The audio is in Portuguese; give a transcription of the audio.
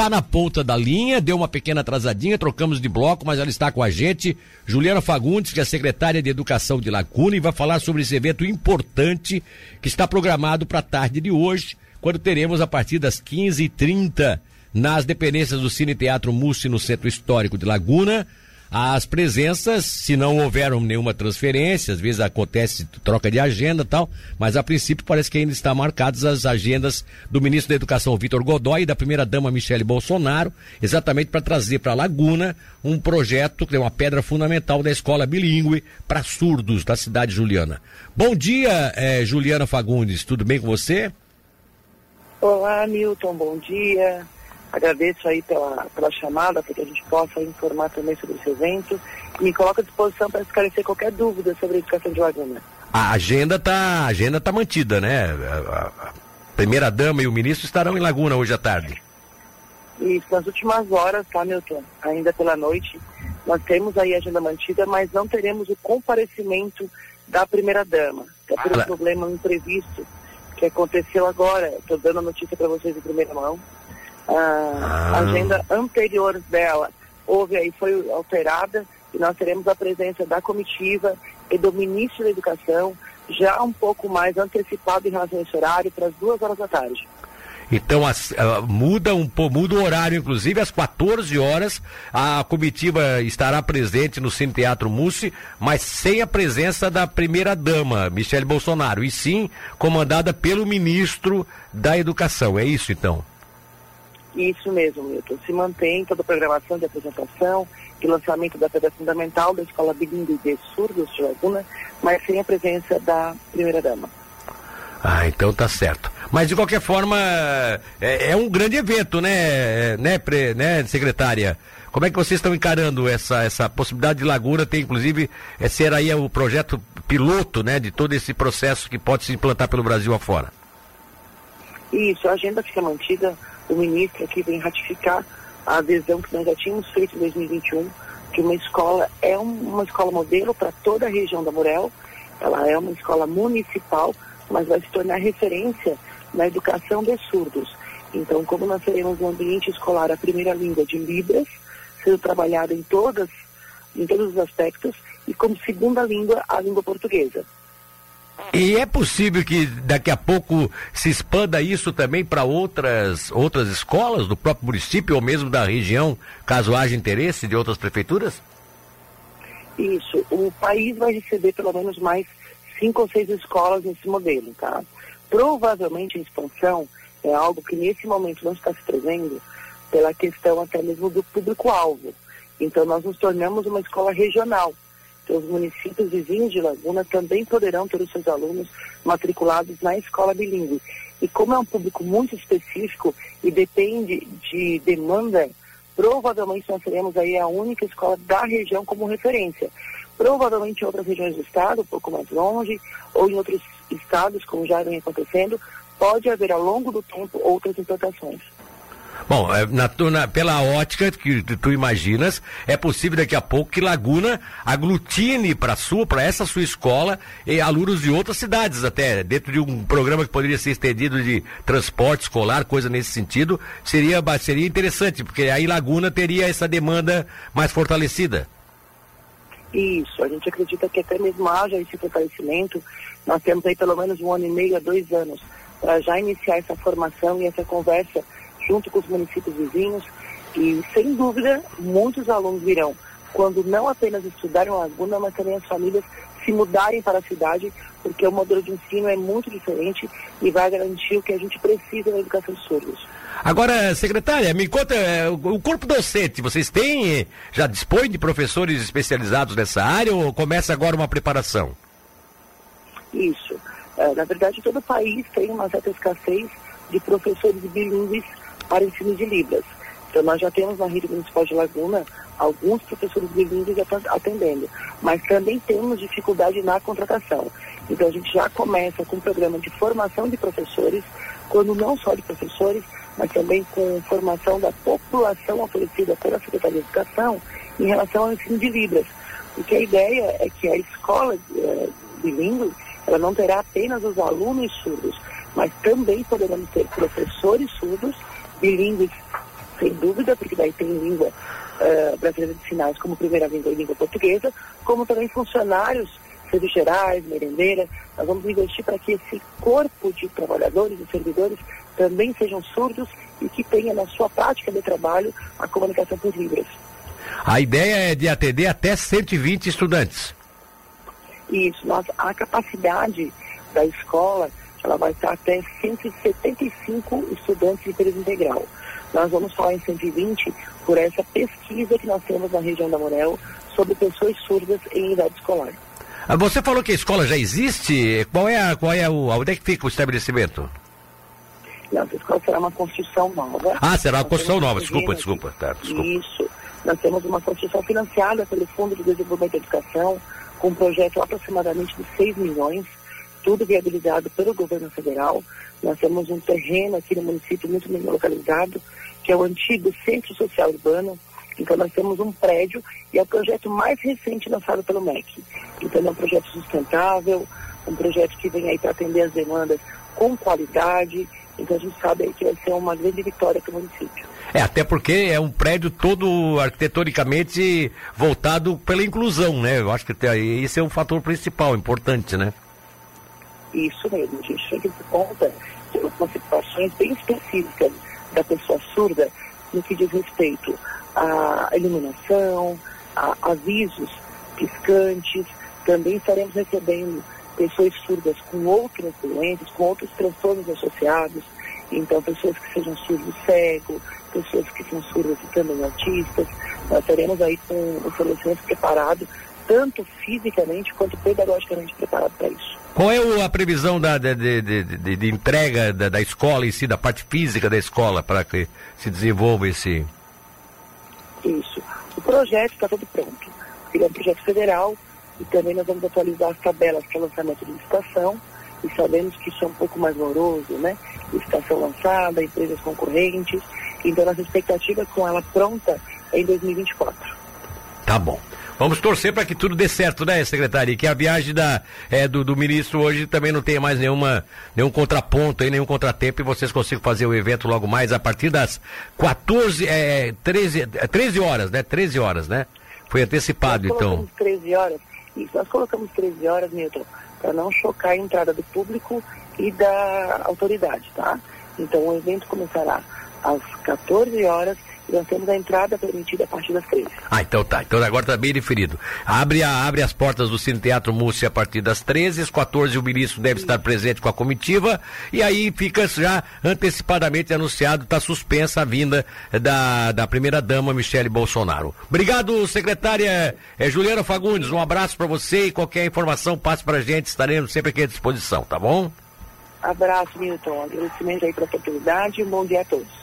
está na ponta da linha, deu uma pequena atrasadinha, trocamos de bloco, mas ela está com a gente. Juliana Fagundes, que é secretária de Educação de Laguna, e vai falar sobre esse evento importante que está programado para a tarde de hoje, quando teremos a partir das 15h30 nas dependências do Cine Teatro Mussi no Centro Histórico de Laguna as presenças, se não houver nenhuma transferência, às vezes acontece troca de agenda tal, mas a princípio parece que ainda está marcadas as agendas do ministro da Educação Vitor Godoy e da primeira-dama Michele Bolsonaro, exatamente para trazer para Laguna um projeto que é uma pedra fundamental da escola bilíngue para surdos da cidade Juliana. Bom dia, eh, Juliana Fagundes, tudo bem com você? Olá, Milton, bom dia. Agradeço aí pela, pela chamada, para que a gente possa informar também sobre esse evento. E me coloco à disposição para esclarecer qualquer dúvida sobre a educação de Laguna. A agenda está agenda tá mantida, né? A, a primeira dama e o ministro estarão em Laguna hoje à tarde. Isso, nas últimas horas, tá, Milton? Ainda pela noite, nós temos aí a agenda mantida, mas não teremos o comparecimento da primeira dama. É por um problema imprevisto que aconteceu agora. Estou dando a notícia para vocês em primeira mão a ah. agenda anterior dela houve aí, foi alterada e nós teremos a presença da comitiva e do ministro da Educação já um pouco mais antecipado em relação a esse horário para as duas horas da tarde. Então as, uh, muda um muda o horário, inclusive às 14 horas a comitiva estará presente no Cine Teatro Mussi, mas sem a presença da primeira dama, Michele Bolsonaro, e sim comandada pelo ministro da Educação. É isso então? Isso mesmo, Milton. Se mantém toda a programação de apresentação e lançamento da pedra fundamental da Escola Bilingue de Surdos de Laguna, mas sem a presença da primeira-dama. Ah, então tá certo. Mas de qualquer forma, é, é um grande evento, né, né, pre, né, secretária? Como é que vocês estão encarando essa, essa possibilidade de Laguna ter, inclusive, é, ser aí o projeto piloto, né, de todo esse processo que pode se implantar pelo Brasil afora? Isso, a agenda fica mantida o ministro aqui vem ratificar a adesão que nós já tínhamos feito em 2021, que uma escola é uma escola modelo para toda a região da Morel, ela é uma escola municipal, mas vai se tornar referência na educação de surdos. Então, como nós teremos um ambiente escolar a primeira língua de Libras, sendo trabalhada em todas, em todos os aspectos, e como segunda língua a língua portuguesa. E é possível que daqui a pouco se expanda isso também para outras, outras escolas do próprio município ou mesmo da região, caso haja interesse de outras prefeituras? Isso. O país vai receber pelo menos mais cinco ou seis escolas nesse modelo, tá? Provavelmente a expansão é algo que nesse momento não está se trazendo pela questão até mesmo do público-alvo. Então nós nos tornamos uma escola regional os municípios vizinhos de Laguna também poderão ter os seus alunos matriculados na escola bilíngue. E como é um público muito específico e depende de demanda, provavelmente nós seremos aí a única escola da região como referência. Provavelmente em outras regiões do estado, um pouco mais longe, ou em outros estados, como já vem acontecendo, pode haver ao longo do tempo outras implantações. Bom, é, na, na, pela ótica que tu imaginas, é possível daqui a pouco que Laguna aglutine para sua, para essa sua escola, e alunos de outras cidades até, dentro de um programa que poderia ser estendido de transporte escolar, coisa nesse sentido, seria, seria interessante, porque aí Laguna teria essa demanda mais fortalecida. Isso, a gente acredita que até mesmo haja esse fortalecimento, nós temos aí pelo menos um ano e meio a dois anos para já iniciar essa formação e essa conversa junto com os municípios vizinhos e, sem dúvida, muitos alunos virão, quando não apenas estudarem Laguna, mas também as famílias se mudarem para a cidade, porque o modelo de ensino é muito diferente e vai garantir o que a gente precisa na educação de surdos. Agora, secretária, me conta, é, o corpo docente, vocês têm, já dispõe de professores especializados nessa área ou começa agora uma preparação? Isso. É, na verdade, todo o país tem uma certa escassez de professores bilíngues para ensino de Libras. Então, nós já temos na rede municipal de Laguna alguns professores bilíngues atendendo, mas também temos dificuldade na contratação. Então, a gente já começa com um programa de formação de professores, quando não só de professores, mas também com formação da população oferecida pela Secretaria de Educação em relação ao ensino de Libras. Porque a ideia é que a escola é, bilíngue, ela não terá apenas os alunos surdos, mas também poderemos ter professores surdos bilíngues sem dúvida, porque daí tem língua uh, brasileira de sinais como primeira língua e língua portuguesa, como também funcionários, serviços gerais, merendeiras. Nós vamos investir para que esse corpo de trabalhadores e servidores também sejam surdos e que tenha na sua prática de trabalho a comunicação por Libras. A ideia é de atender até 120 estudantes. Isso, nós, a capacidade da escola ela vai estar até 175 estudantes de período integral. Nós vamos falar em 120 por essa pesquisa que nós temos na região da Morel sobre pessoas surdas em idade escolar. Ah, você falou que a escola já existe. Qual é a, qual é o, onde é que fica o estabelecimento? Não, a escola será uma construção nova. Ah, será uma construção nova. Desculpa, desculpa, tá, desculpa. Isso. Nós temos uma construção financiada pelo Fundo de Desenvolvimento da Educação, com um projeto aproximadamente de 6 milhões, tudo viabilizado pelo governo federal. Nós temos um terreno aqui no município muito bem localizado, que é o antigo Centro Social Urbano. Então nós temos um prédio e é o projeto mais recente lançado pelo MEC. Então é um projeto sustentável, um projeto que vem aí para atender as demandas com qualidade. Então a gente sabe aí que vai ser uma grande vitória para o município. É, até porque é um prédio todo arquitetonicamente voltado pela inclusão, né? Eu acho que esse é um fator principal, importante, né? Isso mesmo, a gente que dar conta de algumas situações bem específicas da pessoa surda no que diz respeito à iluminação, a avisos piscantes, também estaremos recebendo pessoas surdas com outras doenças, com outros transtornos associados, então pessoas que sejam surdos cegos, pessoas que são surdas e também autistas. Nós teremos aí com o estabelecimento preparado, tanto fisicamente quanto pedagogicamente preparado para isso. Qual é a previsão da, de, de, de, de entrega da, da, escola em si, da parte física da escola, para que se desenvolva esse. Isso. O projeto está todo pronto. Ele é um projeto federal e também nós vamos atualizar as tabelas para lançamento de licitação e sabemos que isso é um pouco mais moroso, né? Licitação lançada, empresas concorrentes. Então, nossa expectativa com ela pronta é em 2024. Tá bom. Vamos torcer para que tudo dê certo, né, secretária? E que a viagem da, é, do, do, ministro hoje também não tenha mais nenhuma, nenhum contraponto, aí, nenhum contratempo e vocês consigam fazer o evento logo mais a partir das 14, é, 13, 13 é, horas, né? 13 horas, né? Foi antecipado, nós então. 13 horas. Isso, nós colocamos 13 horas, Milton, para não chocar a entrada do público e da autoridade, tá? Então o evento começará às 14 horas e nós temos a entrada permitida a partir das 13. Ah, então tá. Então agora está bem definido. Abre, a, abre as portas do Cine Teatro Múrcia a partir das 13, às 14 o ministro deve Sim. estar presente com a comitiva e aí fica já antecipadamente anunciado, está suspensa a vinda da, da primeira-dama Michele Bolsonaro. Obrigado, secretária é, Juliana Fagundes. Um abraço para você e qualquer informação passe para a gente, estaremos sempre aqui à disposição, tá bom? Abraço, Milton. Agradecimento aí pela oportunidade e um bom dia a todos.